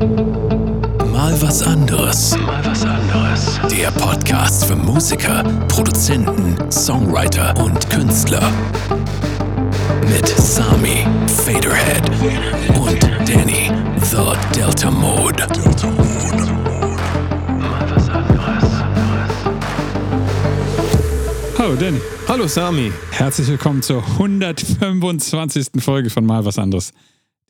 Mal was anderes. Mal was anderes. Der Podcast für Musiker, Produzenten, Songwriter und Künstler. Mit Sami, Faderhead und Danny, The Delta Mode. Delta Mode. Mal was anderes. Hallo Danny, Hallo Sami. herzlich willkommen zur 125. Folge von Mal was anderes,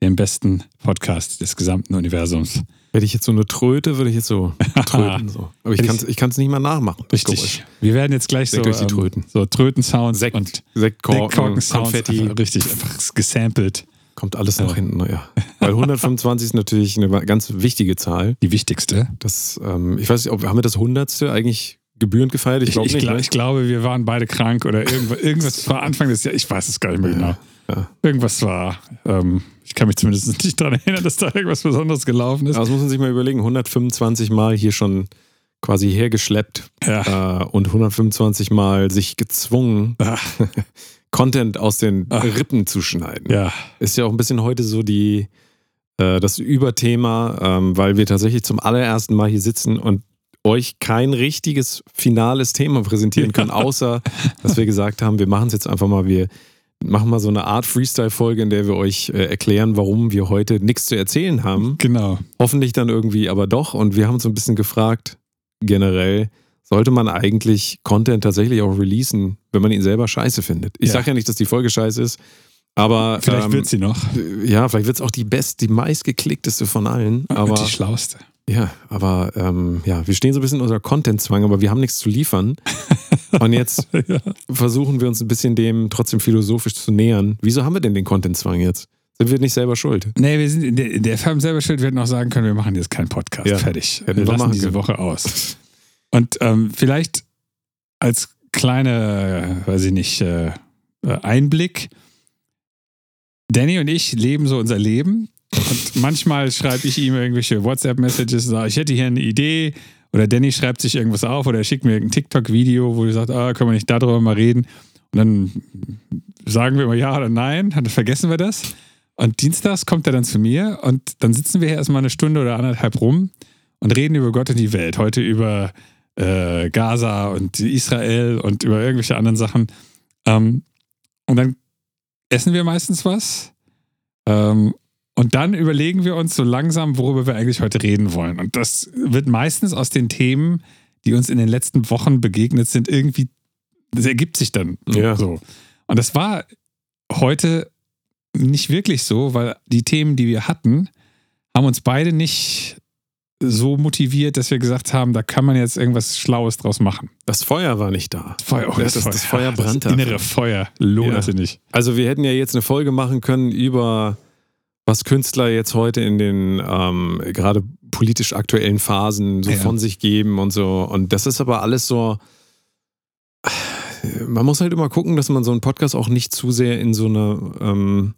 dem besten Podcast des gesamten Universums. Wenn ich jetzt so eine Tröte, würde ich jetzt so tröten. So. Aber ich Hätte kann es nicht mal nachmachen. Richtig. Geräusch. Wir werden jetzt gleich so, Sekt durch die ähm, Tröten. so Tröten-Sounds Sekt, und Sektkorken. Konfetti. einfach Richtig, einfach gesampelt. Kommt alles noch hinten, ja. Weil 125 ist natürlich eine ganz wichtige Zahl. Die wichtigste. Das, ähm, ich weiß nicht, ob, haben wir das Hundertste eigentlich gebührend gefeiert? Ich Ich, glaube ich, nicht. glaub, ne? ich glaube, wir waren beide krank oder irgendwas, irgendwas war Anfang des Jahres. Ich weiß es gar nicht mehr genau. ja. Irgendwas war. Ähm, ich kann mich zumindest nicht daran erinnern, dass da irgendwas Besonderes gelaufen ist. Aber das muss man sich mal überlegen. 125 Mal hier schon quasi hergeschleppt Ja. äh, und 125 Mal sich gezwungen, Content aus den Ach. Rippen zu schneiden. ja. ist ja auch ein bisschen heute so die äh, das Überthema, ähm, weil wir tatsächlich zum allerersten Mal hier sitzen und euch kein richtiges finales Thema präsentieren können, außer dass wir gesagt haben, wir machen es jetzt einfach mal, wir machen mal so eine Art Freestyle-Folge, in der wir euch äh, erklären, warum wir heute nichts zu erzählen haben. Genau. Hoffentlich dann irgendwie aber doch. Und wir haben uns so ein bisschen gefragt, generell, sollte man eigentlich Content tatsächlich auch releasen, wenn man ihn selber scheiße findet? Ich Ja. sage ja nicht, dass die Folge scheiße ist, aber Vielleicht ähm, wird sie noch. ja, vielleicht wird es auch die best, die meistgeklickteste von allen. Aber die schlauste. Ja, aber ähm, ja, wir stehen so ein bisschen unter Content-Zwang, aber wir haben nichts zu liefern. Und jetzt Ja. versuchen wir uns ein bisschen dem trotzdem philosophisch zu nähern. Wieso haben wir denn den Content-Zwang jetzt? Sind wir nicht selber schuld? Nee, wir sind in der, der Firma selber schuld. Wir hätten auch sagen können, wir machen jetzt keinen Podcast. Ja, Fertig. Wir wir lassen machen diese können. Woche aus. Und ähm, vielleicht als kleine, äh, weiß ich nicht, äh, äh, Einblick. Danny und ich leben so unser Leben. Und manchmal schreibe ich ihm irgendwelche WhatsApp-Messages, sage, ich hätte hier eine Idee. Oder Danny schreibt sich irgendwas auf oder er schickt mir ein TikTok-Video, wo er sagt, ah, können wir nicht darüber mal reden. Und dann sagen wir immer ja oder nein, dann vergessen wir das. Und dienstags kommt er dann zu mir und dann sitzen wir hier erstmal eine Stunde oder anderthalb rum und reden über Gott und die Welt. Heute über äh, Gaza und Israel und über irgendwelche anderen Sachen. Ähm, und dann essen wir meistens was. Ähm, und dann überlegen wir uns so langsam, worüber wir eigentlich heute reden wollen. Und das wird meistens aus den Themen, die uns in den letzten Wochen begegnet sind, irgendwie, das ergibt sich dann Ja. so. Und das war heute nicht wirklich so, weil die Themen, die wir hatten, haben uns beide nicht so motiviert, dass wir gesagt haben, da kann man jetzt irgendwas Schlaues draus machen. Das Feuer war nicht da. Feuer, oh, Das- das Feuer brannte Das innere. Feuer loderte Ja. nicht. Also wir hätten ja jetzt eine Folge machen können über was Künstler jetzt heute in den ähm, gerade politisch aktuellen Phasen so Ja. von sich geben und so. Und das ist aber alles so. Man muss halt immer gucken, dass man so einen Podcast auch nicht zu sehr in so eine ähm,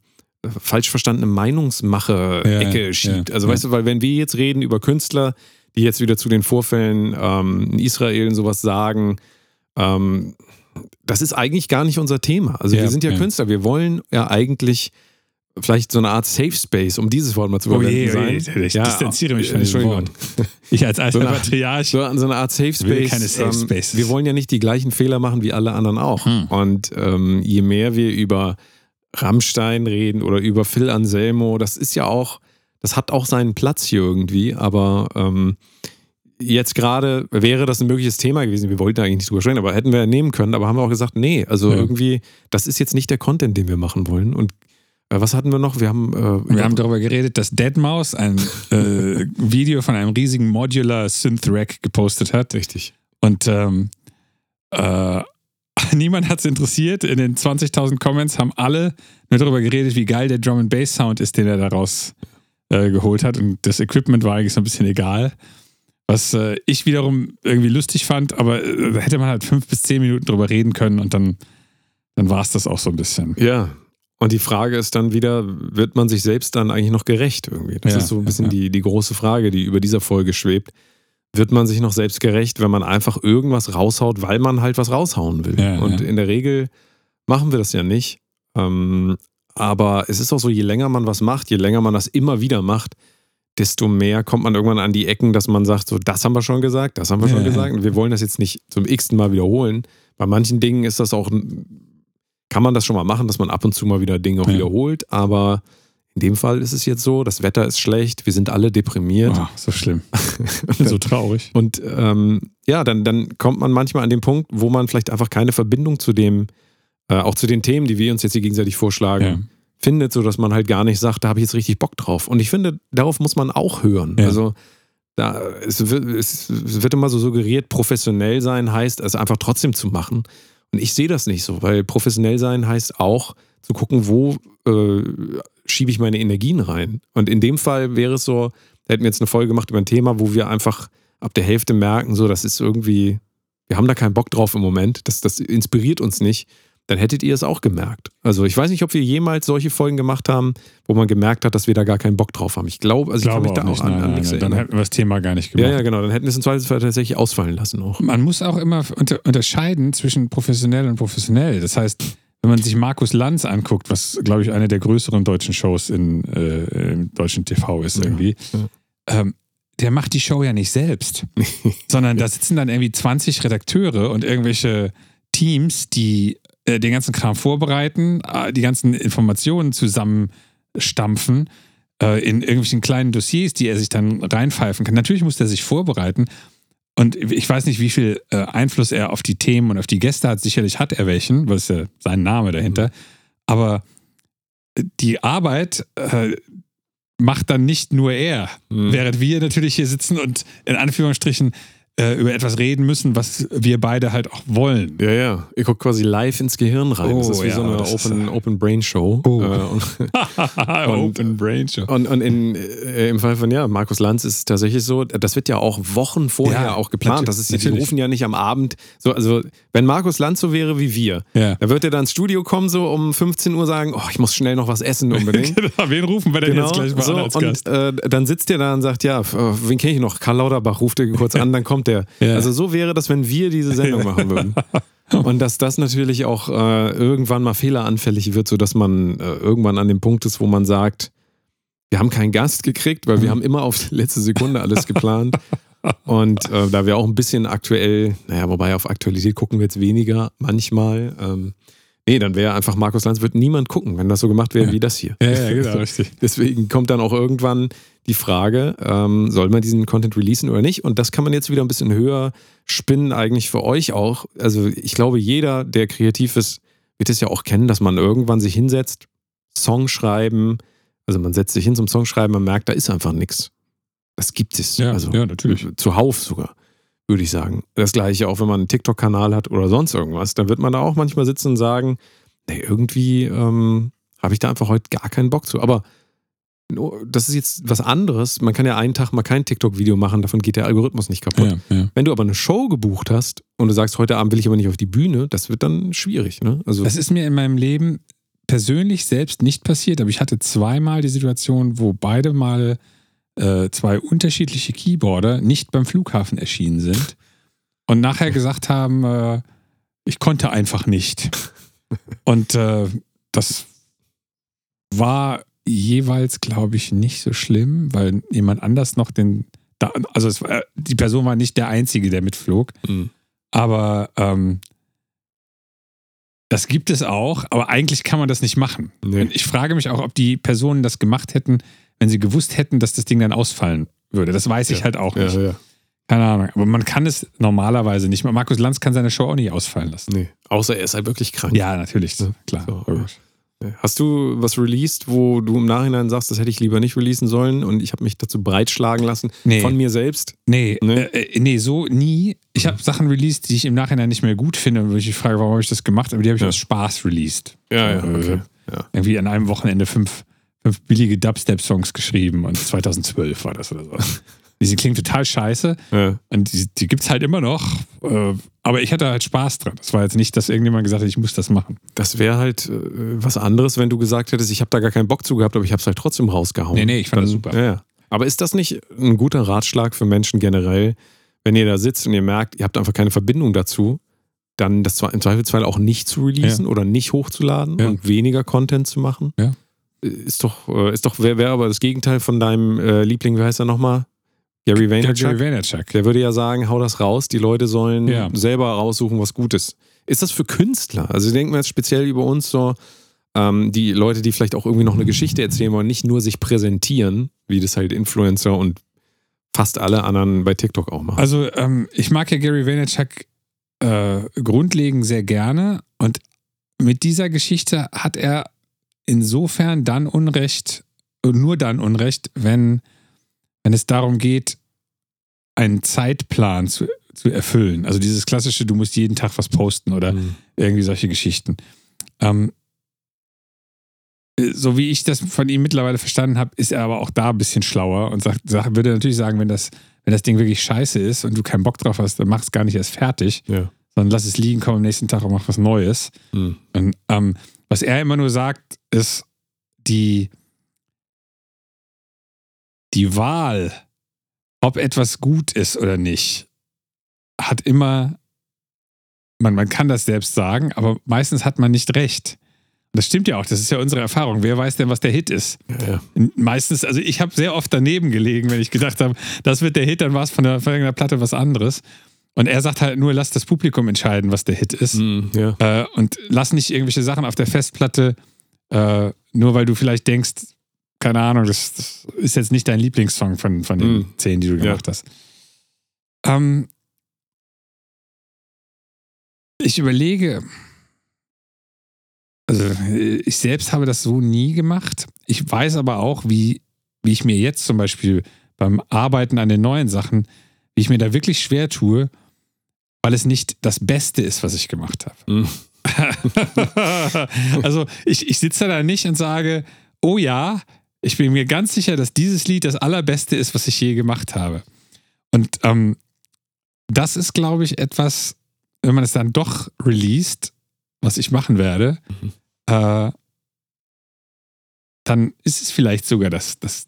falsch verstandene Meinungsmache-Ecke Ja, schiebt. ja, also ja. weißt du, weil wenn wir jetzt reden über Künstler, die jetzt wieder zu den Vorfällen ähm, in Israel und sowas sagen, ähm, das ist eigentlich gar nicht unser Thema. Also wir sind ja. Künstler, wir wollen ja eigentlich vielleicht so eine Art Safe Space, um dieses Wort mal zu verwenden Oh je, sein. ich distanziere mich von diesem Entschuldigung. Wort. Ich als alter So Patriarch. So, so eine Art Safe Space. keine Safe ähm. Wir wollen ja nicht die gleichen Fehler machen wie alle anderen auch. Hm. Und ähm, je mehr wir über Rammstein reden oder über Phil Anselmo, das ist ja auch, das hat auch seinen Platz hier irgendwie, aber ähm, jetzt gerade wäre das ein mögliches Thema gewesen. Wir wollten eigentlich nicht drüber sprechen, aber hätten wir nehmen können, aber haben wir auch gesagt, nee, also Ja. irgendwie, das ist jetzt nicht der Content, den wir machen wollen. Und äh, was hatten wir noch? Wir haben, äh, Wir haben darüber geredet, dass Deadmau5 ein äh, Video von einem riesigen Modular Synth-Rack gepostet hat. richtig. Und ähm, äh, niemand hat es interessiert. In den 20.000 Comments haben alle nur darüber geredet, wie geil der Drum and Bass Sound ist, den er daraus äh, geholt hat. Und das Equipment war eigentlich so ein bisschen egal. Was äh, ich wiederum irgendwie lustig fand, aber äh, da hätte man halt fünf bis zehn Minuten drüber reden können und dann, dann war es das auch so ein bisschen. Ja. Und die Frage ist dann wieder, wird man sich selbst dann eigentlich noch gerecht irgendwie? Das Ja, ist so ein bisschen ja. die, die große Frage, die über dieser Folge schwebt. Wird man sich noch selbst gerecht, wenn man einfach irgendwas raushaut, weil man halt was raushauen will? Ja, Und ja. in der Regel machen wir das ja nicht. Ähm, aber es ist auch so, je länger man was macht, je länger man das immer wieder macht, desto mehr kommt man irgendwann an die Ecken, dass man sagt, so, das haben wir schon gesagt, das haben wir schon Ja. gesagt. Und wir wollen das jetzt nicht zum x-ten Mal wiederholen. Bei manchen Dingen ist das auch, kann man das schon mal machen, dass man ab und zu mal wieder Dinge auch Ja. wiederholt. Aber in dem Fall ist es jetzt so, das Wetter ist schlecht, wir sind alle deprimiert. Oh, so schlimm. so traurig. Und ähm, ja, dann, dann kommt man manchmal an den Punkt, wo man vielleicht einfach keine Verbindung zu dem, äh, auch zu den Themen, die wir uns jetzt hier gegenseitig vorschlagen, Ja. findet, sodass man halt gar nicht sagt, da habe ich jetzt richtig Bock drauf. Und ich finde, darauf muss man auch hören. Ja. Also da, es, wird, es wird immer so suggeriert, professionell sein heißt, es einfach trotzdem zu machen. Und ich sehe das nicht so, weil professionell sein heißt auch zu gucken, wo äh, schiebe ich meine Energien rein. Und in dem Fall wäre es so, da hätten wir jetzt eine Folge gemacht über ein Thema, wo wir einfach ab der Hälfte merken, so, das ist irgendwie, wir haben da keinen Bock drauf im Moment, das, das inspiriert uns nicht, dann hättet ihr es auch gemerkt. Also ich weiß nicht, ob wir jemals solche Folgen gemacht haben, wo man gemerkt hat, dass wir da gar keinen Bock drauf haben. Ich glaube, also ich kann Glaube mich da auch nicht. an, Nein, an nein, nichts nein. Dann hätten wir das Thema gar nicht gemacht. Ja, ja, genau. Dann hätten wir es im Zweifelsfall tatsächlich ausfallen lassen auch. Man muss auch immer unter, unterscheiden zwischen professionell und professionell. Das heißt, wenn man sich Markus Lanz anguckt, was, glaube ich, eine der größeren deutschen Shows in, äh, im deutschen TV ist Ja, irgendwie, ja. ähm, der macht die Show ja nicht selbst, sondern da sitzen dann irgendwie 20 Redakteure und irgendwelche Teams, die äh, den ganzen Kram vorbereiten, äh, die ganzen Informationen zusammenstampfen äh, in irgendwelchen kleinen Dossiers, die er sich dann reinpfeifen kann. Natürlich muss er sich vorbereiten. Und ich weiß nicht, wie viel äh, Einfluss er auf die Themen und auf die Gäste hat. Sicherlich hat er welchen, weil es ja sein Name dahinter. Aber die Arbeit äh, macht dann nicht nur er, Mhm. während wir natürlich hier sitzen und in Anführungsstrichen äh, über etwas reden müssen, was wir beide halt auch wollen. Ja, ja. Ihr guckt quasi live ins Gehirn rein. das Oh, ist wie ja, so eine das ist, Open, Open Brain Show. Oh. Äh, und, Open Brain Show. Und, und in, äh, im Fall von ja, Markus Lanz ist es tatsächlich so, das wird ja auch Wochen vorher Ja, auch geplant. Das ist, die rufen ja nicht am Abend. So, also, wenn Markus Lanz so wäre wie wir, Ja. dann wird er dann ins Studio kommen, so um 15 Uhr sagen, oh, ich muss schnell noch was essen unbedingt. Genau, Wen rufen wir denn jetzt gleich mal so, an als und Gast? äh, dann sitzt der da und sagt, ja, äh, wen kenne ich noch? Karl Lauterbach ruft er kurz an, dann kommt der. Ja. Also so wäre das, wenn wir diese Sendung machen würden. Und dass das natürlich auch äh, irgendwann mal fehleranfällig wird, sodass man äh, irgendwann an dem Punkt ist, wo man sagt, wir haben keinen Gast gekriegt, weil wir haben immer auf die letzte Sekunde alles geplant. Und äh, da wir auch ein bisschen aktuell, naja, wobei auf Aktualität gucken wir jetzt weniger manchmal. Ähm, nee, dann wäre einfach Markus Lanz, wird niemand gucken, wenn das so gemacht wäre Ja. wie das hier. Ja, ja, genau, richtig. Deswegen kommt dann auch irgendwann die Frage, ähm, soll man diesen Content releasen oder nicht? Und das kann man jetzt wieder ein bisschen höher spinnen, eigentlich für euch auch. Also ich glaube, jeder, der kreativ ist, wird es ja auch kennen, dass man irgendwann sich hinsetzt, Song schreiben, also man setzt sich hin zum Song schreiben, man merkt, da ist einfach nichts. Das gibt es. Ja, also ja, natürlich. Zuhauf sogar, würde ich sagen. Das gleiche auch, wenn man einen TikTok-Kanal hat oder sonst irgendwas, dann wird man da auch manchmal sitzen und sagen, nee, irgendwie ähm, habe ich da einfach heute gar keinen Bock zu. Aber das ist jetzt was anderes. Man kann ja einen Tag mal kein TikTok-Video machen, davon geht der Algorithmus nicht kaputt. Ja, ja. Wenn du aber eine Show gebucht hast und du sagst, heute Abend will ich aber nicht auf die Bühne, das wird dann schwierig. Ne? Also, Das ist mir in meinem Leben persönlich selbst nicht passiert, aber ich hatte zweimal die Situation, wo beide mal äh, zwei unterschiedliche Keyboarder nicht beim Flughafen erschienen sind und nachher gesagt haben, äh, ich konnte einfach nicht. Und äh, das war jeweils, glaube ich, nicht so schlimm, weil jemand anders noch den, da, also es war, die Person war nicht der Einzige, der mitflog. Mhm. Aber ähm, das gibt es auch, aber eigentlich kann man das nicht machen. Nee. Ich frage mich auch, ob die Personen das gemacht hätten, wenn sie gewusst hätten, dass das Ding dann ausfallen würde. Das weiß ich Ja. halt auch ja, nicht. ja. Keine Ahnung. Aber man kann es normalerweise nicht. Markus Lanz kann seine Show auch nicht ausfallen lassen. Nee. Außer er ist halt wirklich krank. Ja, natürlich. Ja, Klar. so. Hast du was released, wo du im Nachhinein sagst, das hätte ich lieber nicht releasen sollen und ich habe mich dazu breitschlagen lassen Nee. von mir selbst? Nee, Nee? Äh, äh, nee, so nie. Ich habe Sachen released, die ich im Nachhinein nicht mehr gut finde, wo ich mich frage, warum habe ich das gemacht, aber die habe ich Ja. aus Spaß released. Ja, ja, okay. Ja. Irgendwie an einem Wochenende fünf, fünf billige Dubstep-Songs geschrieben und 2012 war das oder so. Die klingt total scheiße Ja. und die, die gibt es halt immer noch, äh, aber ich hatte halt Spaß dran. Das war jetzt nicht, dass irgendjemand gesagt hat, ich muss das machen. Das wäre halt äh, was anderes, wenn du gesagt hättest, ich habe da gar keinen Bock zu gehabt, aber ich habe es halt trotzdem rausgehauen. Nee, nee, ich fand das Dann- super. Ja, ja. Aber ist das nicht ein guter Ratschlag für Menschen generell, wenn ihr da sitzt und ihr merkt, ihr habt einfach keine Verbindung dazu, dann das im Zweifelsfall auch nicht zu releasen oder nicht hochzuladen Ja. und weniger Content zu machen? Ist doch, äh, ist doch, wäre wär aber das Gegenteil von deinem äh, Liebling, wie heißt er nochmal? Gary Vaynerchuk. Gary Vaynerchuk. Der würde ja sagen, hau das raus, die Leute sollen Ja. selber raussuchen, was gut ist. Ist das für Künstler? Also denken wir jetzt speziell über uns so, ähm, die Leute, die vielleicht auch irgendwie noch eine Geschichte erzählen wollen, nicht nur sich präsentieren, wie das halt Influencer und fast alle anderen bei TikTok auch machen. Also ähm, ich mag ja Gary Vaynerchuk äh, grundlegend sehr gerne und mit dieser Geschichte hat er insofern dann Unrecht, und nur dann Unrecht, wenn, wenn es darum geht, einen Zeitplan zu, zu erfüllen. Also dieses klassische, du musst jeden Tag was posten oder Mhm. irgendwie solche Geschichten. Ähm, so wie ich das von ihm mittlerweile verstanden habe, ist er aber auch da ein bisschen schlauer und sagt, sagt, würde natürlich sagen, wenn das, wenn das Ding wirklich scheiße ist und du keinen Bock drauf hast, dann mach es gar nicht erst fertig, Ja. sondern lass es liegen, komm am nächsten Tag und mach was Neues. Mhm. Und, ähm, was er immer nur sagt, ist die, die Wahl, ob etwas gut ist oder nicht, hat immer, man, man kann das selbst sagen, aber meistens hat man nicht recht. Das stimmt ja auch, das ist ja unsere Erfahrung. Wer weiß denn, was der Hit ist? Ja, ja. Meistens, also ich habe sehr oft daneben gelegen, wenn ich gedacht habe, das wird der Hit, dann war es von der, von irgendeiner Platte was anderes. Und er sagt halt nur, lass das Publikum entscheiden, was der Hit ist. Mhm, ja. Äh, und lass nicht irgendwelche Sachen auf der Festplatte, äh, nur weil du vielleicht denkst, keine Ahnung, das, das ist jetzt nicht dein Lieblingssong von, von den Mhm. zehn, die du Ja. gemacht hast. Ähm, ich überlege, also äh, ich selbst habe das so nie gemacht. Ich weiß aber auch, wie, wie ich mir jetzt zum Beispiel beim Arbeiten an den neuen Sachen, wie ich mir da wirklich schwer tue, weil es nicht das Beste ist, was ich gemacht habe. Mhm. also ich, ich sitze da nicht und sage, oh ja, ich bin mir ganz sicher, dass dieses Lied das allerbeste ist, was ich je gemacht habe. Und ähm, das ist, glaube ich, etwas, wenn man es dann doch released, was ich machen werde, Mhm. äh, dann ist es vielleicht sogar das, das,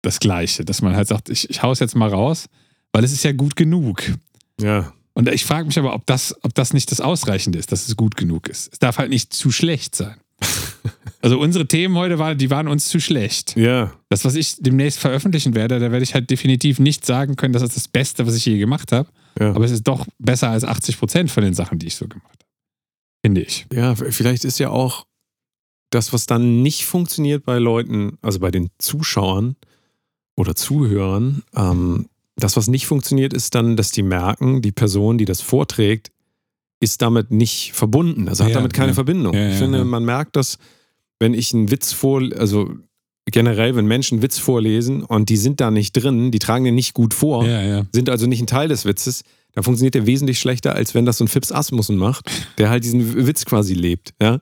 das Gleiche, dass man halt sagt, ich, ich hau's jetzt mal raus, weil es ist ja gut genug. ja. Und ich frage mich aber, ob das, ob das nicht das Ausreichende ist, dass es gut genug ist. Es darf halt nicht zu schlecht sein. Also unsere Themen heute waren, die waren uns zu schlecht. Ja. Das, was ich demnächst veröffentlichen werde, da werde ich halt definitiv nicht sagen können, das ist das Beste, was ich je gemacht habe. Ja. Aber es ist doch besser als 80 Prozent von den Sachen, die ich so gemacht habe. Finde ich. Ja, vielleicht ist ja auch das, was dann nicht funktioniert bei Leuten, also bei den Zuschauern oder Zuhörern, ähm, das, was nicht funktioniert, ist dann, dass die merken, die Person, die das vorträgt, ist damit nicht verbunden. Also hat Ja, damit keine ja. Verbindung. Ja, ich finde, man merkt das, wenn ich einen Witz vor, also generell, wenn Menschen einen Witz vorlesen und die sind da nicht drin, die tragen den nicht gut vor, sind also nicht ein Teil des Witzes, dann funktioniert der wesentlich schlechter, als wenn das so ein Fips Asmussen macht, der halt diesen Witz quasi lebt. Ja,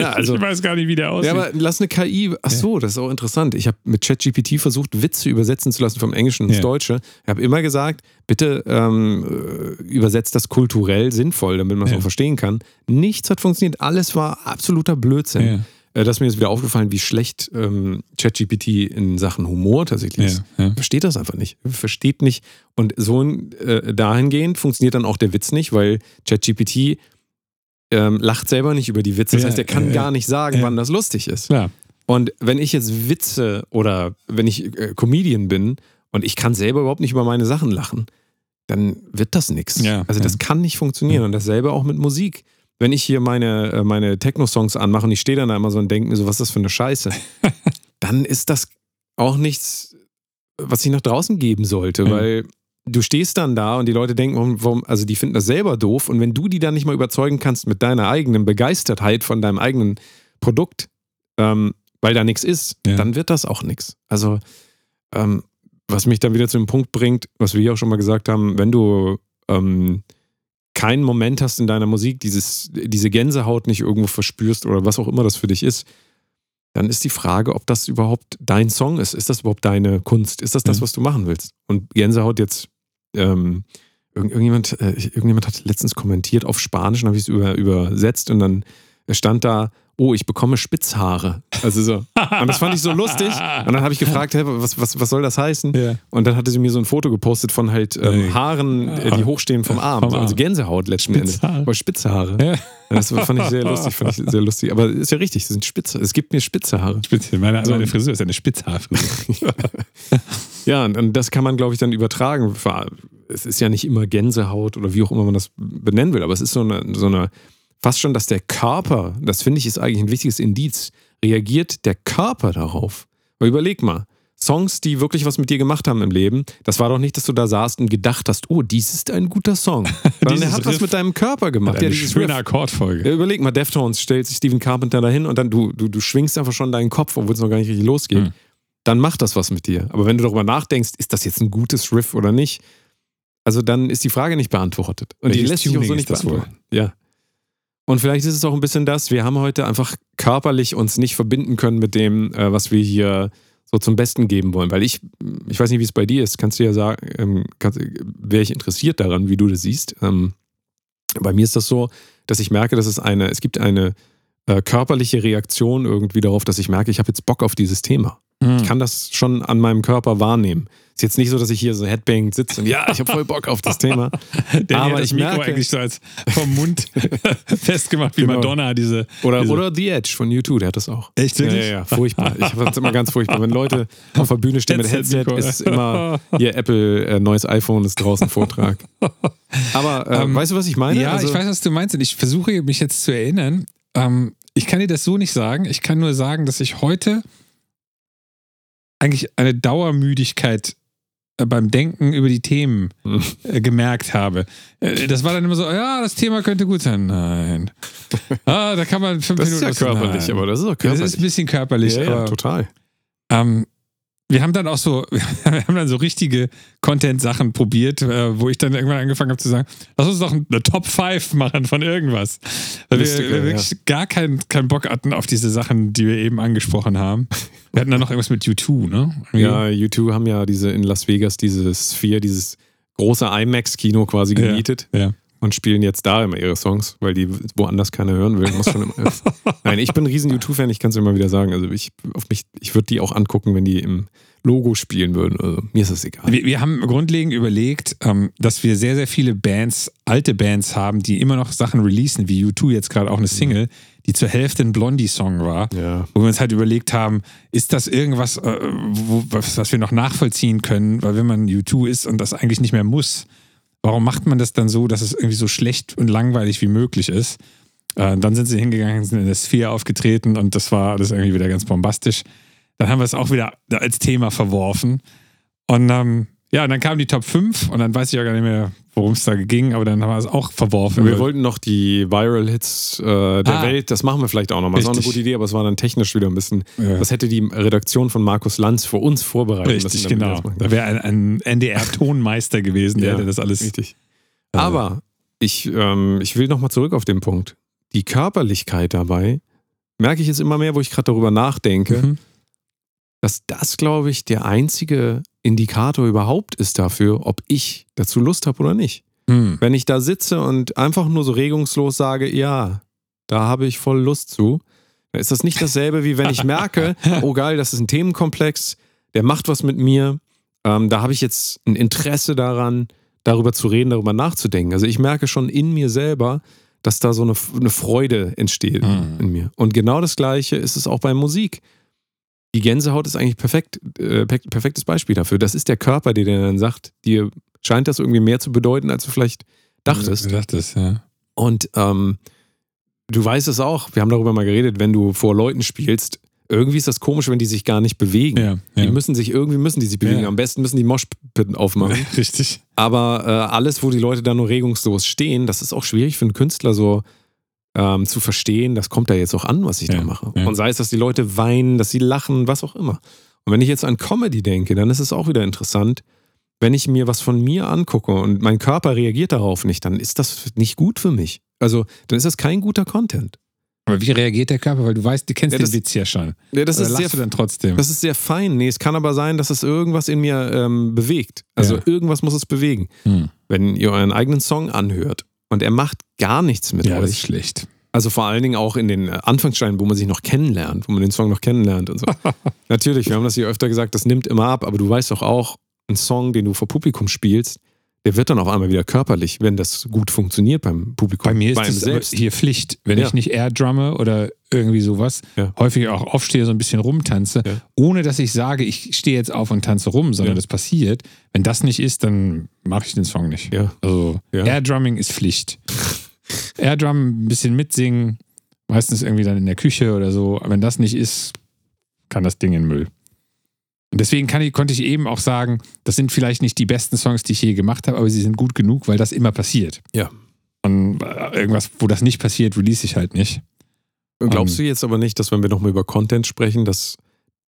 ja also. ich weiß gar nicht, wie der aussieht. Ja, aber lass eine KI. Ach so, das ist auch interessant. Ich habe mit ChatGPT versucht, Witze übersetzen zu lassen vom Englischen ins Ja. Deutsche. Ich habe immer gesagt, bitte ähm, äh, übersetzt das kulturell sinnvoll, damit man es Ja. auch verstehen kann. Nichts hat funktioniert. Alles war absoluter Blödsinn. ja, Äh, Das ist mir jetzt wieder aufgefallen, wie schlecht ähm, ChatGPT in Sachen Humor tatsächlich ist ja, ja. versteht das einfach nicht. Versteht nicht. Und so äh, dahingehend funktioniert dann auch der Witz nicht, weil ChatGPT ähm, lacht selber nicht über die Witze. Das Ja, heißt, er kann ja, gar nicht sagen, ja. wann das lustig ist. Klar. Und wenn ich jetzt Witze oder wenn ich äh, Comedian bin und ich kann selber überhaupt nicht über meine Sachen lachen, dann wird das nichts. Ja, also das ja. kann nicht funktionieren. Und dasselbe auch mit Musik. Wenn ich hier meine, äh, meine Techno-Songs anmache und ich stehe dann da immer so und denke mir so, was ist das für eine Scheiße, dann ist das auch nichts, was ich nach draußen geben sollte, Ja. weil du stehst dann da und die Leute denken, warum, also die finden das selber doof und wenn du die dann nicht mal überzeugen kannst mit deiner eigenen Begeistertheit von deinem eigenen Produkt, ähm, weil da nichts ist, Ja. dann wird das auch nichts. Also, ähm, was mich dann wieder zu dem Punkt bringt, was wir hier auch schon mal gesagt haben, wenn du ähm, keinen Moment hast in deiner Musik, dieses, diese Gänsehaut nicht irgendwo verspürst oder was auch immer das für dich ist, dann ist die Frage, ob das überhaupt dein Song ist. Ist das überhaupt deine Kunst? Ist das das, Ja. was du machen willst? Und Gänsehaut jetzt, ähm, irgend, irgendjemand, äh, irgendjemand hat letztens kommentiert auf Spanisch und habe ich es über, übersetzt und dann stand da, oh, ich bekomme Spitzhaare. Also so. Und das fand ich so lustig. Und dann habe ich gefragt, hey, was, was, was soll das heißen? Ja. Und dann hatte sie mir so ein Foto gepostet von halt ähm. Haaren, äh, die hochstehen vom Arm. Vom So, also Arm. Gänsehaut letzten Endes. Aber Spitzhaare. Ja. Das fand ich sehr lustig, fand ich sehr lustig. Aber ist ja richtig, das sind Spitze. Es gibt mir spitze Haare. Spitze. Meine, meine Frisur ist eine Spitzhaarfrisur. Ja, und, und das kann man, glaube ich, dann übertragen. Es ist ja nicht immer Gänsehaut oder wie auch immer man das benennen will, aber es ist so eine, so eine fast schon, dass der Körper, das finde ich ist eigentlich ein wichtiges Indiz, reagiert der Körper darauf. Weil überleg mal, Songs, die wirklich was mit dir gemacht haben im Leben, das war doch nicht, dass du da saßt und gedacht hast, oh, dies ist ein guter Song. Sondern der Dieses hat was Riff. mit deinem Körper gemacht. Eine dieses schöne. Akkordfolge. Ja, überleg mal, Deftones stellt sich Steven Carpenter dahin und dann du, du, du schwingst einfach schon deinen Kopf, obwohl es noch gar nicht richtig losgeht. Mhm. Dann macht das was mit dir. Aber wenn du darüber nachdenkst, ist das jetzt ein gutes Riff oder nicht, also dann ist die Frage nicht beantwortet. Und die Welches lässt sich auch Tuning so nicht beantworten. Ja. Und vielleicht ist es auch ein bisschen das, wir haben heute einfach körperlich uns nicht verbinden können mit dem, äh, was wir hier so zum Besten geben wollen. Weil ich, ich weiß nicht, wie es bei dir ist, kannst du ja sagen, ähm, wäre ich interessiert daran, wie du das siehst. Ähm, bei mir ist das so, dass ich merke, dass es eine, es gibt eine äh, körperliche Reaktion irgendwie darauf, dass ich merke, ich habe jetzt Bock auf dieses Thema. Mhm. Ich kann das schon an meinem Körper wahrnehmen. Ist jetzt nicht so, dass ich hier so headbanged sitze und ja, ich habe voll Bock auf das Thema. Der Aber das ich Mikro merke- eigentlich so als vom Mund festgemacht, wie Genau. Madonna diese. Oder, diese oder The Edge von U2, der hat das auch. Echt Ja, ja, ja, furchtbar. Ich finde das immer ganz furchtbar. Wenn Leute auf der Bühne stehen mit Headset, ist es immer ihr Apple äh, neues iPhone ist draußen Vortrag. Aber äh, Ähm, weißt du, was ich meine? Ja, Also- ich weiß, was du meinst und ich versuche mich jetzt zu erinnern. Ähm, ich kann dir das so nicht sagen. Ich kann nur sagen, dass ich heute eigentlich eine Dauermüdigkeit äh, beim Denken über die Themen Hm. äh, gemerkt habe. Äh, Das war dann immer so, ja, das Thema könnte gut sein. Nein. Ah, da kann man fünf Das ist Minuten. ja körperlich, Nein. aber das ist auch Das körperlich. ist ein bisschen körperlich, ja, ja, total. ähm, wir haben dann auch so, wir haben dann so richtige Content-Sachen probiert, äh, wo ich dann irgendwann angefangen habe zu sagen, lass uns doch eine Top 5 machen von irgendwas. Weil wir, wir wirklich gar keinen keinen Bock hatten auf diese Sachen, die wir eben angesprochen haben. Wir hatten dann noch irgendwas mit U2, ne? Ja, U2 haben ja diese in Las Vegas diese Sphere, dieses große IMAX-Kino quasi Ja, gemietet ja. Und spielen jetzt da immer ihre Songs, weil die woanders keiner hören will. Muss schon immer, Nein, ich bin ein riesen U2-Fan, ich kann es immer wieder sagen. Also ich, auf mich, ich würde die auch angucken, wenn die im Logo spielen würden. Also mir ist das egal. Wir, wir haben grundlegend überlegt, ähm, dass wir sehr, sehr viele Bands, alte Bands haben, die immer noch Sachen releasen, wie U2 jetzt gerade auch eine Single, die zur Hälfte ein Blondie-Song war. Ja. wo wir uns halt überlegt haben, ist das irgendwas, äh, wo, was, was wir noch nachvollziehen können, weil wenn man U2 ist und das eigentlich nicht mehr muss, warum macht man das dann so, dass es irgendwie so schlecht und langweilig wie möglich ist? Äh, dann sind sie hingegangen, sind in der Sphere aufgetreten und das war alles irgendwie wieder ganz bombastisch. Dann haben wir es auch wieder als Thema verworfen. Und ähm, ja, und dann kam die Top 5 und dann weiß ich ja gar nicht mehr, worum es da ging, aber dann haben wir es auch verworfen. Wir wollten noch die Viral Hits äh, der Ah. Welt, das machen wir vielleicht auch nochmal. Das auch eine gute Idee, aber es war dann technisch wieder ein bisschen. Ja. Das hätte die Redaktion von Markus Lanz für uns vorbereiten Richtig, müssen. genau. Da wäre ein, ein NDR-Tonmeister gewesen, der Ja, hätte das alles. Richtig. Aber ich, ähm, ich will nochmal zurück auf den Punkt. Die Körperlichkeit dabei, merke ich jetzt immer mehr, wo ich gerade darüber nachdenke, Mhm. Dass das, glaube ich, der einzige Indikator überhaupt ist dafür, ob ich dazu Lust habe oder nicht. Hm. Wenn ich da sitze und einfach nur so regungslos sage, ja, da habe ich voll Lust zu, dann ist das nicht dasselbe, wie wenn ich merke, oh geil, das ist ein Themenkomplex, der macht was mit mir, ähm, da habe ich jetzt ein Interesse daran, darüber zu reden, darüber nachzudenken. Also ich merke schon in mir selber, dass da so eine, eine Freude entsteht Mhm. in mir. Und genau das Gleiche ist es auch bei Musik. Die Gänsehaut ist eigentlich perfekt, äh, per- perfektes Beispiel dafür. Das ist der Körper, der dir dann sagt, dir scheint das irgendwie mehr zu bedeuten, als du vielleicht dachtest. Du dachtest, ja. Und ähm, du weißt es auch, wir haben darüber mal geredet, wenn du vor Leuten spielst, irgendwie ist das komisch, wenn die sich gar nicht bewegen. Ja, Die ja. müssen sich, irgendwie müssen die sich bewegen. Ja. Am besten müssen die Moshpitten aufmachen. Richtig. Aber äh, alles, wo die Leute da nur regungslos stehen, das ist auch schwierig für einen Künstler so ähm, zu verstehen, das kommt da jetzt auch an, was ich Ja, da mache. ja. Und sei es, dass die Leute weinen, dass sie lachen, was auch immer. Und wenn ich jetzt an Comedy denke, dann ist es auch wieder interessant, wenn ich mir was von mir angucke und mein Körper reagiert darauf nicht, dann ist das nicht gut für mich. Also, dann ist das kein guter Content. Aber wie reagiert der Körper? Weil du weißt, du kennst Ja, den das- Witz ja schon. Ja, das Oder ist sehr du dann trotzdem? Das ist sehr fein. Nee, es kann aber sein, dass es irgendwas in mir ähm, bewegt. Also Ja. irgendwas muss es bewegen. Hm. Wenn ihr euren eigenen Song anhört und er macht gar nichts mit Ja, das ist euch, schlecht. Also vor allen Dingen auch in den äh, Anfangssteinen, wo man sich noch kennenlernt, wo man den Song noch kennenlernt und so. Natürlich, wir haben das hier öfter gesagt, das nimmt immer ab, aber du weißt doch auch, ein Song, den du vor Publikum spielst, der wird dann auf einmal wieder körperlich, wenn das gut funktioniert beim Publikum. Bei mir ist das aber hier Pflicht. Wenn Ja. ich nicht Air drumme oder irgendwie sowas, Ja. häufig auch aufstehe, so ein bisschen rumtanze, Ja. ohne dass ich sage, ich stehe jetzt auf und tanze rum, sondern das passiert. Wenn das nicht ist, dann mache ich den Song nicht. Also. Air Drumming ist Pflicht. Air Drum, ein bisschen mitsingen, meistens irgendwie dann in der Küche oder so. Wenn das nicht ist, kann das Ding in Müll. Und deswegen kann ich, konnte ich eben auch sagen, das sind vielleicht nicht die besten Songs, die ich je gemacht habe, aber sie sind gut genug, weil das immer passiert. Ja. Und äh, irgendwas, wo das nicht passiert, release ich halt nicht. Glaubst Ähm, du jetzt aber nicht, dass wenn wir nochmal über Content sprechen, dass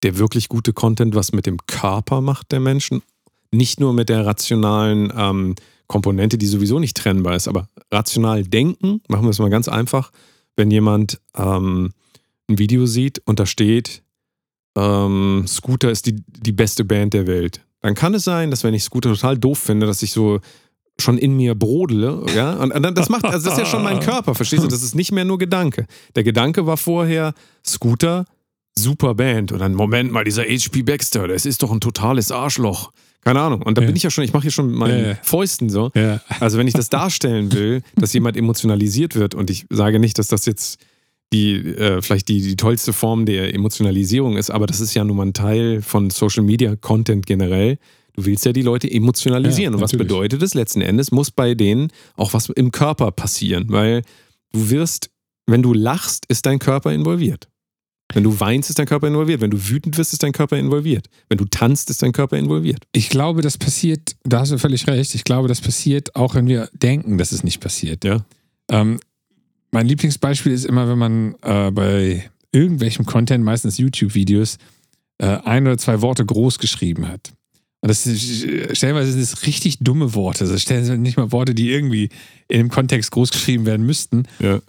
der wirklich gute Content was mit dem Körper macht der Menschen? Nicht nur mit der rationalen ähm, Komponente, die sowieso nicht trennbar ist, aber rational denken, machen wir es mal ganz einfach, wenn jemand ähm, ein Video sieht und da steht, ähm, Scooter ist die, die beste Band der Welt. Dann kann es sein, dass wenn ich Scooter total doof finde, dass ich so schon in mir brodele, ja, und und das macht, also das ist ja schon mein Körper, verstehst du? Das ist nicht mehr nur Gedanke. Der Gedanke war vorher, Scooter, super Band. Und dann, Moment mal, dieser HP Baxter, das ist doch ein totales Arschloch. Keine Ahnung. Und da Ja. bin ich ja schon, ich mache hier schon mit meinen Ja. Fäusten so. Ja. Also wenn ich das darstellen will, dass jemand emotionalisiert wird und ich sage nicht, dass das jetzt die äh, vielleicht die, die tollste Form der Emotionalisierung ist, aber das ist ja nun mal ein Teil von Social Media Content generell. Du willst ja die Leute emotionalisieren. Ja, und was bedeutet es letzten Endes? Muss bei denen auch was im Körper passieren, weil du wirst, wenn du lachst, ist dein Körper involviert. Wenn du weinst, ist dein Körper involviert. Wenn du wütend wirst, ist dein Körper involviert. Wenn du tanzt, ist dein Körper involviert. Ich glaube, das passiert, da hast du völlig recht, ich glaube, das passiert auch, wenn wir denken, dass es nicht passiert. Ja. Ähm, mein Lieblingsbeispiel ist immer, wenn man äh, bei irgendwelchem Content, meistens YouTube-Videos, äh, ein oder zwei Worte groß geschrieben hat. Und das ist, stellenweise sind es richtig dumme Worte. Also stellenweise nicht mal Worte, die irgendwie in dem Kontext groß geschrieben werden müssten. Ja.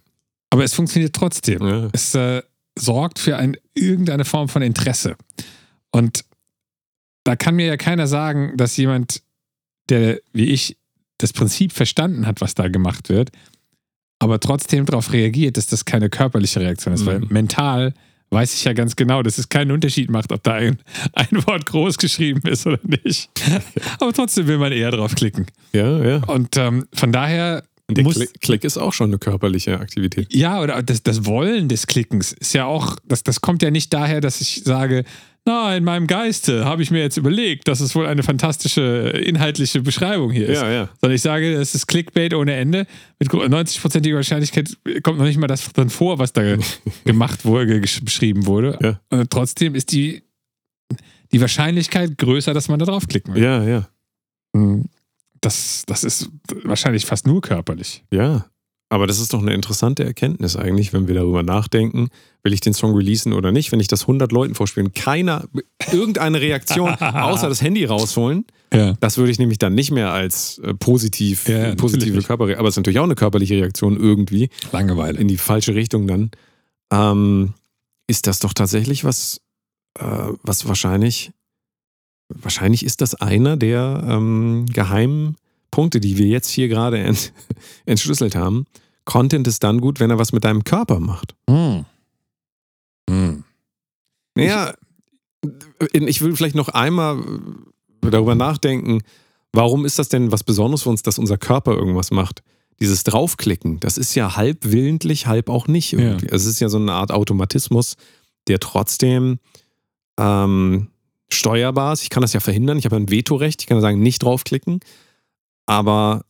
Aber es funktioniert trotzdem. Ja. Es äh, sorgt für ein, irgendeine Form von Interesse. Und da kann mir ja keiner sagen, dass jemand, der wie ich das Prinzip verstanden hat, was da gemacht wird, aber trotzdem darauf reagiert, dass das keine körperliche Reaktion ist. Mhm. Weil mental weiß ich ja ganz genau, dass es keinen Unterschied macht, ob da ein, ein Wort groß geschrieben ist oder nicht. aber trotzdem will man eher drauf klicken. Ja, ja. Und ähm, von daher Und der muss, Klick, Klick ist auch schon eine körperliche Aktivität. ja, oder das, das Wollen des Klickens ist ja auch, das, das kommt ja nicht daher, dass ich sage, na, in meinem Geiste habe ich mir jetzt überlegt, dass es wohl eine fantastische inhaltliche Beschreibung hier ist. Ja, ja. Sondern ich sage, das ist Clickbait ohne Ende. Mit 90%iger Wahrscheinlichkeit kommt noch nicht mal das dann vor, was da gemacht wurde, beschrieben wurde. Ja. Und trotzdem ist die, die Wahrscheinlichkeit größer, dass man da draufklicken will. Ja, ja. Mhm. Das, das ist wahrscheinlich fast nur körperlich. Ja. Aber das ist doch eine interessante Erkenntnis eigentlich, wenn wir darüber nachdenken, will ich den Song releasen oder nicht. Wenn ich das 100 Leuten vorspielen, keiner, irgendeine Reaktion, außer das Handy rausholen, Ja. das würde ich nämlich dann nicht mehr als äh, positiv, Ja, positive. Körperreaktion, aber es ist natürlich auch eine körperliche Reaktion irgendwie Langeweile. in die falsche Richtung dann. Ähm, ist das doch tatsächlich was, äh, was wahrscheinlich, wahrscheinlich ist das einer der ähm, geheimen Punkte, die wir jetzt hier gerade ent, entschlüsselt haben. Content ist dann gut, wenn er was mit deinem Körper macht. Hm. Hm. Naja, ich will vielleicht noch einmal darüber nachdenken, warum ist das denn was Besonderes für uns, dass unser Körper irgendwas macht? Dieses Draufklicken, das ist ja halb willentlich, halb auch nicht. Irgendwie. Es ist ja so eine Art Automatismus, der trotzdem ähm, steuerbar ist. Ich kann das ja verhindern, ich habe ein Vetorecht, ich kann ja sagen, nicht draufklicken. Aber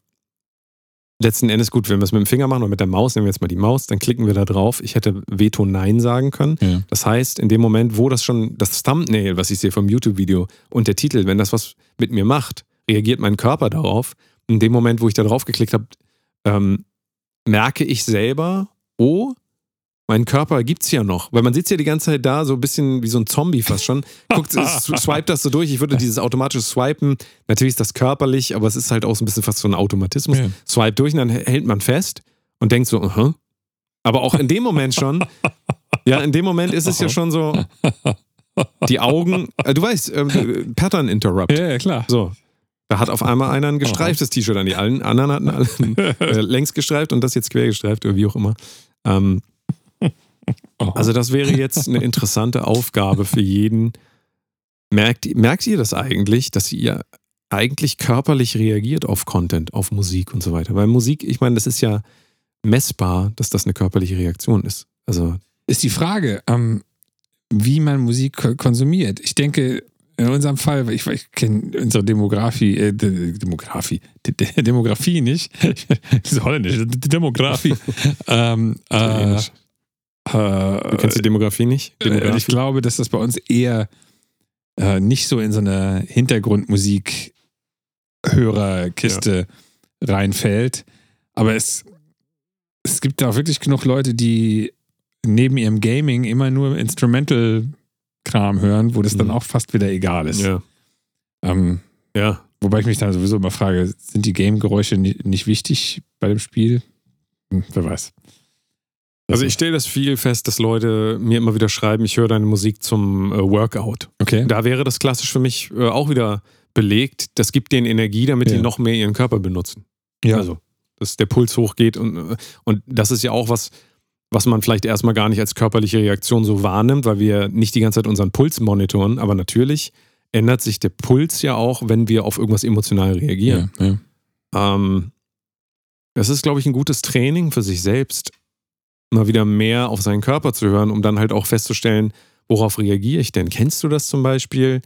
letzten Endes gut, wenn wir es mit dem Finger machen oder mit der Maus, nehmen wir jetzt mal die Maus, dann klicken wir da drauf. Ich hätte Veto Nein sagen können. Ja. Das heißt, in dem Moment, wo das schon, das Thumbnail, was ich sehe vom YouTube-Video und der Titel, wenn das was mit mir macht, reagiert mein Körper darauf. In dem Moment, wo ich da drauf geklickt habe, ähm, merke ich selber, oh, mein Körper gibt's ja noch. Weil man sitzt ja die ganze Zeit da, so ein bisschen wie so ein Zombie fast schon. Guckt, swipe das so durch. Ich würde dieses automatische Swipen, natürlich ist das körperlich, aber es ist halt auch so ein bisschen fast so ein Automatismus. Ja. Swipe durch und dann hält man fest und denkt so, aha. Aber auch in dem Moment schon, ja, in dem Moment ist es ja schon so, die Augen, äh, du weißt, äh, Pattern Interrupt. Ja, ja, klar. So. Da hat auf einmal einer ein gestreiftes T-Shirt an. Die allen anderen hatten alle äh, längs gestreift und das jetzt quer gestreift oder wie auch immer. Ähm, Oh. also das wäre jetzt eine interessante Aufgabe für jeden. Merkt, merkt ihr das eigentlich, dass ihr eigentlich körperlich reagiert auf Content, auf Musik und so weiter? Weil Musik, ich meine, das ist ja messbar, dass das eine körperliche Reaktion ist. Also ist die Frage, ähm, wie man Musik ko- konsumiert. Ich denke, in unserem Fall, ich, ich kenne unsere Demografie, äh, De- Demografie, De De Demografie nicht. Das ist holländisch, De- Demografie. ähm, äh, äh, du kennst die Demografie nicht? äh, ich Demografie? glaube, dass das bei uns eher äh, nicht so in so eine Hintergrundmusik Hörerkiste reinfällt. Aber es, es gibt auch wirklich genug Leute, die neben ihrem Gaming immer nur Instrumental-Kram hören, wo das dann Mhm. auch fast wieder egal ist. ja. Ähm, ja. wobei ich mich dann sowieso immer frage, sind die Game-Geräusche ni- nicht wichtig bei dem Spiel? Hm, wer weiß. Also ich stelle das viel fest, dass Leute mir immer wieder schreiben, ich höre deine Musik zum äh, Workout. Okay. Da wäre das klassisch für mich äh, auch wieder belegt. Das gibt denen Energie, damit Ja. die noch mehr ihren Körper benutzen. Ja. Also, dass der Puls hochgeht und, äh, und das ist ja auch was, was man vielleicht erstmal gar nicht als körperliche Reaktion so wahrnimmt, weil wir nicht die ganze Zeit unseren Puls monitoren, aber natürlich ändert sich der Puls ja auch, wenn wir auf irgendwas emotional reagieren. ja, ja. Ähm, das ist, glaube ich, ein gutes Training für sich selbst, mal wieder mehr auf seinen Körper zu hören, um dann halt auch festzustellen, worauf reagiere ich denn? Kennst du das zum Beispiel,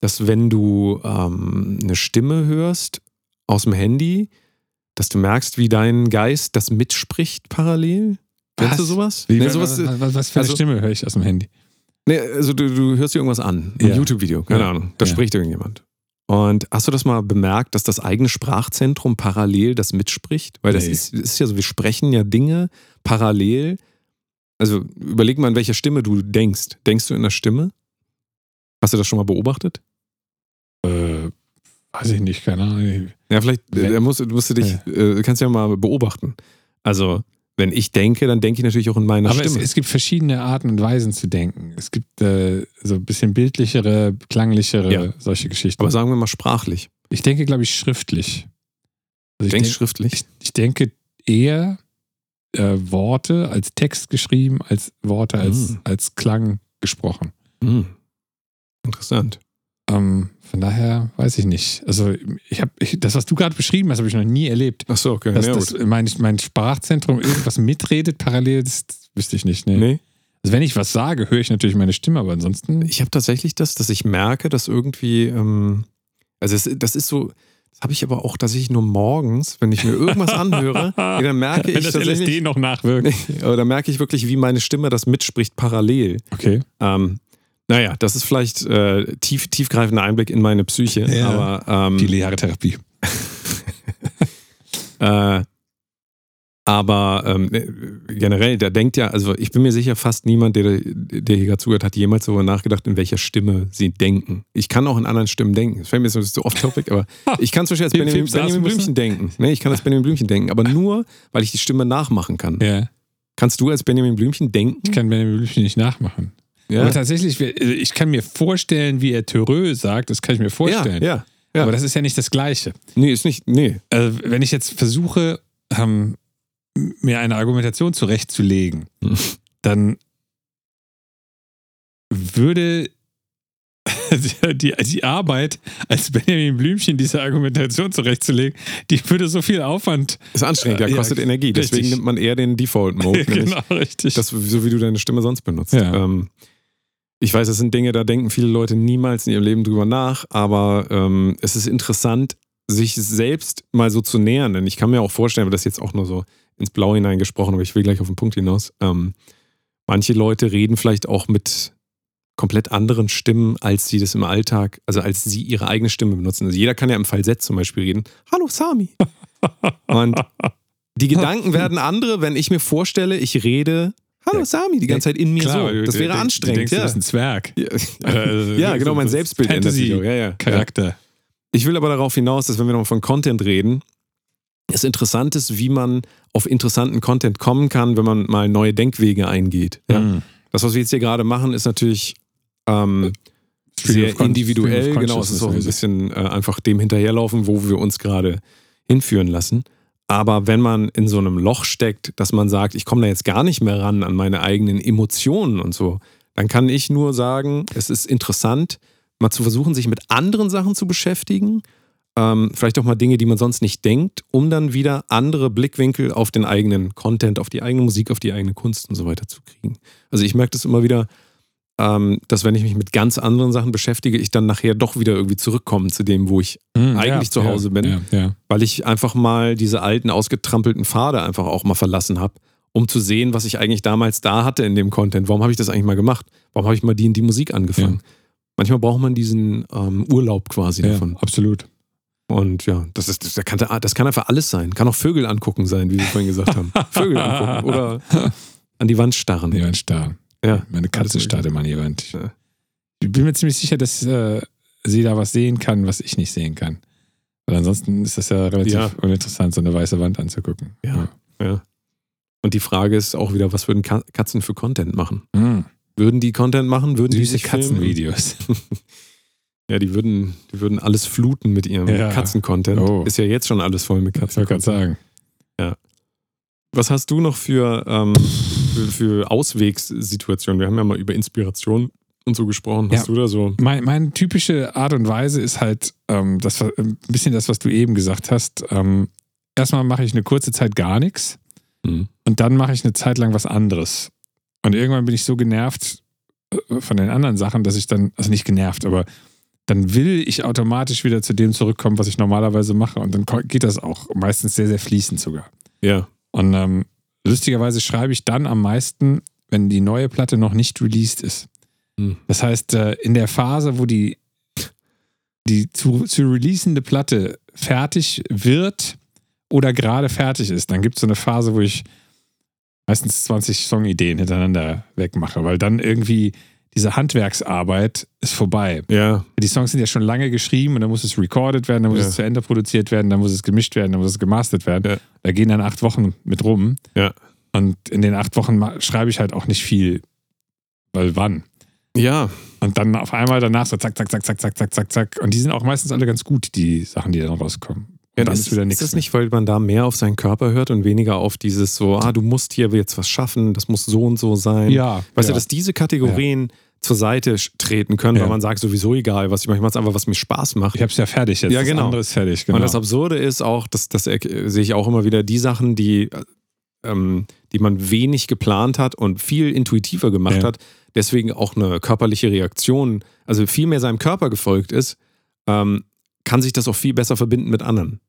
dass wenn du ähm, eine Stimme hörst aus dem Handy, dass du merkst, wie dein Geist das mitspricht parallel? Kennst du Was? sowas? Wie, Nee, was, sowas was, was, was für eine also- Stimme höre ich aus dem Handy? Nee, also du, du hörst dir irgendwas an, ein Ja. YouTube-Video, keine Ja. Ahnung, da Ja. spricht irgendjemand. Und hast du das mal bemerkt, dass das eigene Sprachzentrum parallel das mitspricht? Weil das Nee. ist, ist ja so, wir sprechen ja Dinge parallel. Also überleg mal, in welcher Stimme du denkst. Denkst du in der Stimme? Hast du das schon mal beobachtet? Äh, weiß ich nicht, keine Ahnung. Ja, vielleicht äh, musst, musst du dich, äh, kannst du ja mal beobachten. Also, wenn ich denke, dann denke ich natürlich auch in meiner Aber es, Stimme. es gibt verschiedene Arten und Weisen zu denken. Es gibt äh, so ein bisschen bildlichere, klanglichere, Ja. solche Geschichten. Aber sagen wir mal sprachlich. ich denke, glaube ich, schriftlich. Also ich, Denkst denk, schriftlich? ich, ich denke eher äh, Worte als Text geschrieben, als Worte als, Hm. als Klang gesprochen. Hm. Interessant. Ähm, von daher weiß ich nicht. Also ich habe ich, das, was du gerade beschrieben hast, habe ich noch nie erlebt. Ach so, okay. Dass ja, das, mein, mein Sprachzentrum irgendwas mitredet parallel, das, das wüsste ich nicht. Nee. Nee. Also wenn ich was sage, höre ich natürlich meine Stimme, aber ansonsten. Ich habe tatsächlich das, dass ich merke, dass irgendwie, ähm, also es, das ist so, das habe ich aber auch tatsächlich nur morgens, wenn ich mir irgendwas anhöre, dann merke wenn ich das LSD noch nachwirkt. aber da merke ich wirklich, wie meine Stimme das mitspricht parallel. Okay. Ähm, naja, das ist vielleicht äh, tief, tiefgreifender Einblick in meine Psyche, Ja. aber ähm, Viele Jahre Therapie. Äh, aber ähm, äh, generell, da denkt ja, also ich bin mir sicher, fast niemand, der, der hier gerade zugehört, hat jemals darüber nachgedacht, in welcher Stimme sie denken. Ich kann auch in anderen Stimmen denken. Das fällt mir jetzt so off-topic, aber ich kann zum Beispiel als Benjamin, Benjamin? Blümchen denken. Nee, ich kann als Benjamin Blümchen denken, aber nur, weil ich die Stimme nachmachen kann. Ja. Kannst du als Benjamin Blümchen denken? Ich kann Benjamin Blümchen nicht nachmachen. Ja, Aber tatsächlich, also ich kann mir vorstellen, wie er Törö sagt, das kann ich mir ja, vorstellen. ja. ja. Aber das ist ja nicht das Gleiche. Nee, ist nicht, nee. Also, wenn ich jetzt versuche, ähm, mir eine Argumentation zurechtzulegen, Hm. dann würde die, die Arbeit, als Benjamin Blümchen diese Argumentation zurechtzulegen, die würde so viel Aufwand. Ist anstrengend, ja, Ja, kostet Energie. Deswegen richtig. nimmt man eher den Default-Mode. genau, richtig. Das, so wie du deine Stimme sonst benutzt. Ja. Ähm, ich weiß, das sind Dinge, da denken viele Leute niemals in ihrem Leben drüber nach, aber ähm, es ist interessant, sich selbst mal so zu nähern. Denn ich kann mir auch vorstellen, aber das jetzt auch nur so ins Blaue hineingesprochen, aber ich will gleich auf den Punkt hinaus. Ähm, manche Leute reden vielleicht auch mit komplett anderen Stimmen, als sie das im Alltag, also als sie ihre eigene Stimme benutzen. Also jeder kann ja im Falsett zum Beispiel reden. Hallo Sami. Und die Gedanken werden andere, wenn ich mir vorstelle, ich rede Hallo. Sami die ganze Zeit in mir Klar, so. du- Das du- wäre du anstrengend. denkst, du ja. bist ein Zwerg. Ja, Also, ja, genau, mein Selbstbild ändert sich. Ja, ja. Charakter. Ich will aber darauf hinaus, dass wenn wir noch von Content reden, es interessant ist, wie man auf interessanten Content kommen kann, wenn man mal neue Denkwege eingeht. Mhm. Das, was wir jetzt hier gerade machen, ist natürlich ähm, sehr individuell. Genau, es ist auch ein bisschen äh, einfach dem hinterherlaufen, wo wir uns gerade hinführen lassen. Aber wenn man in so einem Loch steckt, dass man sagt, ich komme da jetzt gar nicht mehr ran an meine eigenen Emotionen und so, dann kann ich nur sagen, es ist interessant, mal zu versuchen, sich mit anderen Sachen zu beschäftigen. Ähm, vielleicht auch mal Dinge, die man sonst nicht denkt, um dann wieder andere Blickwinkel auf den eigenen Content, auf die eigene Musik, auf die eigene Kunst und so weiter zu kriegen. Also ich merke das immer wieder, ähm, dass wenn ich mich mit ganz anderen Sachen beschäftige, ich dann nachher doch wieder irgendwie zurückkomme zu dem, wo ich Hm, eigentlich ja, zu Hause ja, bin, Ja, weil ich einfach mal diese alten, ausgetrampelten Pfade einfach auch mal verlassen habe, um zu sehen, was ich eigentlich damals da hatte in dem Content. Warum habe ich das eigentlich mal gemacht? Warum habe ich mal die in die Musik angefangen? Manchmal braucht man diesen ähm, Urlaub quasi davon. absolut. Und ja, das, ist, das, kann, das kann einfach alles sein. Kann auch Vögel angucken sein, wie wir vorhin gesagt haben. Vögel angucken oder an die Wand starren. Die Wand starren. Ja. Meine Katze an die Wand. Ja. Ich bin mir ziemlich sicher, dass äh, sie da was sehen kann, was ich nicht sehen kann. Weil ansonsten ist das ja relativ Ja. uninteressant, so eine weiße Wand anzugucken. Ja. Ja. Und die Frage ist auch wieder, was würden Ka Katzen für Content machen? Mhm. Würden die Content machen? Würden die Süße filmen? Katzenvideos. Ja, die würden, die würden alles fluten mit ihrem Ja. Katzen-Content. Oh. Ist ja jetzt schon alles voll mit Ich wollte gerade Katzen. sagen. Was hast du noch für, ähm, für, für Auswegssituationen? Wir haben ja mal über Inspiration und so gesprochen. Hast Ja. du da so? Mein, meine typische Art und Weise ist halt ähm, das, ein bisschen das, was du eben gesagt hast. Ähm, erstmal mache ich eine kurze Zeit gar nichts Mhm. und dann mache ich eine Zeit lang was anderes. Und irgendwann bin ich so genervt äh, von den anderen Sachen, dass ich dann, also nicht genervt, aber dann will ich automatisch wieder zu dem zurückkommen, was ich normalerweise mache. Und dann geht das auch meistens sehr, sehr fließend sogar. Ja. Und ähm, lustigerweise schreibe ich dann am meisten, wenn die neue Platte noch nicht released ist. Hm. Das heißt, äh, in der Phase, wo die, die zu, zu releasende Platte fertig wird oder gerade fertig ist, dann gibt es so eine Phase, wo ich meistens 20 Songideen hintereinander wegmache, weil dann irgendwie diese Handwerksarbeit ist vorbei. Ja. Die Songs sind ja schon lange geschrieben und dann muss es recorded werden, dann muss Ja. es zu Ende produziert werden, dann muss es gemischt werden, dann muss es gemastert werden. Ja. Da gehen dann acht Wochen mit rum. Ja. Und in den acht Wochen schreibe ich halt auch nicht viel. Weil wann? Ja. Und dann auf einmal danach so zack, zack, zack, zack, zack, zack, zack, zack. Und die sind auch meistens alle ganz gut, die Sachen, die dann rauskommen. Ja, dann das ist wieder ist nichts. das nicht, weil man da mehr auf seinen Körper hört und weniger auf dieses so, ah, du musst hier jetzt was schaffen, das muss so und so sein. Ja. Weißt ja. du, dass diese Kategorien zur Seite treten können, Ja. weil man sagt, sowieso egal, was ich mache, ich mache es einfach, was mir Spaß macht. ich hab's ja fertig jetzt. Ja, Das genau. andere ist fertig, genau. Und das Absurde ist auch, das, das sehe ich auch immer wieder, die Sachen, die, ähm, die man wenig geplant hat und viel intuitiver gemacht Ja. hat, deswegen auch eine körperliche Reaktion, also viel mehr seinem Körper gefolgt ist, ähm, kann sich das auch viel besser verbinden mit anderen.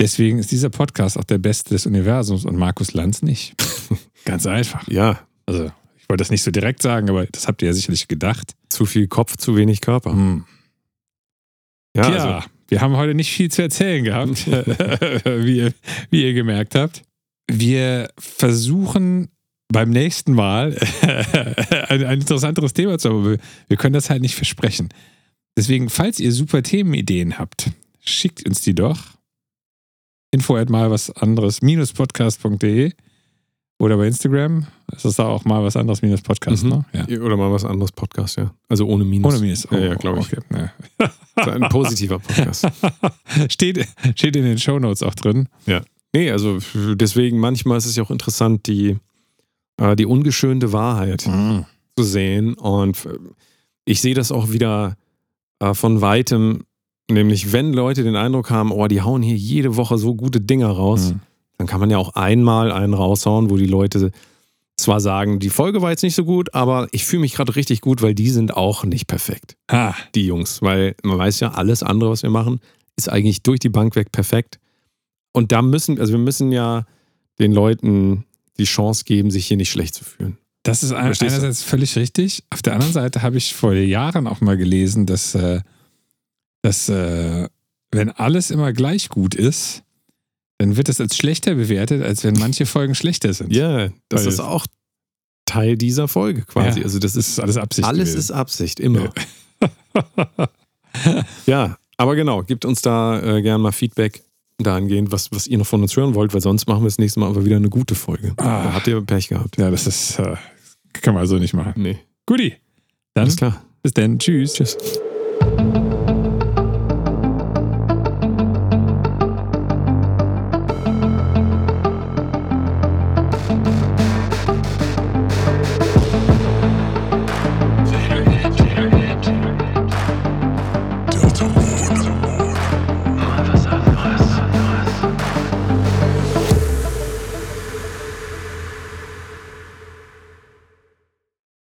Deswegen ist dieser Podcast auch der beste des Universums und Markus Lanz nicht. Ganz einfach. Ja, Also, ich wollte das nicht so direkt sagen, aber das habt ihr ja sicherlich gedacht. zu viel Kopf, zu wenig Körper. Hm. Ja, Tja, also, wir haben heute nicht viel zu erzählen gehabt, wie, ihr, wie ihr gemerkt habt. Wir versuchen beim nächsten Mal ein, ein interessanteres Thema zu haben, wir können das halt nicht versprechen. Deswegen, falls ihr super Themenideen habt, schickt uns die doch. Info at mal was anderes minus podcast.de oder bei Instagram. Das ist da auch mal was anderes minus Podcast, Mhm. ne? Ja. oder mal was anderes Podcast, ja. Also ohne Minus. Ohne Minus. Ja, ja, glaube ich. Okay. Ja. Also ein positiver Podcast. steht, steht in den Shownotes auch drin. Nee, also deswegen manchmal ist es ja auch interessant, die, äh, die ungeschönte Wahrheit zu sehen. Und äh, ich sehe das auch wieder äh, von weitem, nämlich wenn Leute den Eindruck haben, oh, die hauen hier jede Woche so gute Dinger raus, Mhm. dann kann man ja auch einmal einen raushauen, wo die Leute zwar sagen, die Folge war jetzt nicht so gut, aber ich fühle mich gerade richtig gut, weil die sind auch nicht perfekt, Ah, die Jungs. Weil man weiß ja, alles andere, was wir machen, ist eigentlich durch die Bank weg perfekt. Und da müssen, also wir müssen ja den Leuten die Chance geben, sich hier nicht schlecht zu fühlen. das ist ein, einerseits völlig richtig. Auf der anderen Seite habe ich vor Jahren auch mal gelesen, dass, äh, dass äh, wenn alles immer gleich gut ist, dann wird es als schlechter bewertet, als wenn manche Folgen schlechter sind. Ja, das Weil- ist auch Teil dieser Folge quasi. Ja, also das Das ist ist alles Absicht. alles gewesen. ist Absicht, immer. ja, aber genau, gebt uns da äh, gerne mal Feedback dahingehend, was, was ihr noch von uns hören wollt, weil sonst machen wir das nächste Mal aber wieder eine gute Folge. Ah. Da habt ihr Pech gehabt. Ja, das ist, äh, kann man so nicht machen. Nee. Guti, dann Alles klar. bis dann. Tschüss. Tschüss.